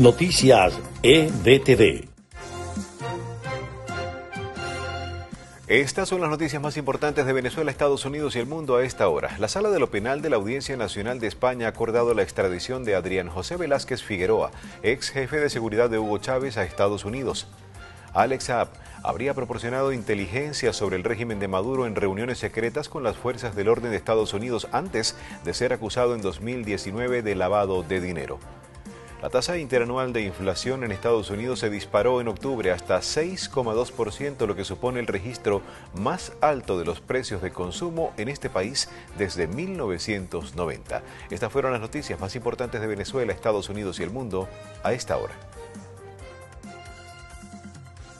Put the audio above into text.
Noticias EDTV. Estas son las noticias más importantes de Venezuela, Estados Unidos y el mundo a esta hora. La Sala de lo Penal de la Audiencia Nacional de España ha acordado la extradición de Adrián José Velázquez Figueroa, ex jefe de seguridad de Hugo Chávez, a Estados Unidos. Alex Saab habría proporcionado inteligencia sobre el régimen de Maduro en reuniones secretas con las fuerzas del orden de Estados Unidos antes de ser acusado en 2019 de lavado de dinero. La tasa interanual de inflación en Estados Unidos se disparó en octubre hasta 6,2%, lo que supone el registro más alto de los precios de consumo en este país desde 1990. Estas fueron las noticias más importantes de Venezuela, Estados Unidos y el mundo a esta hora.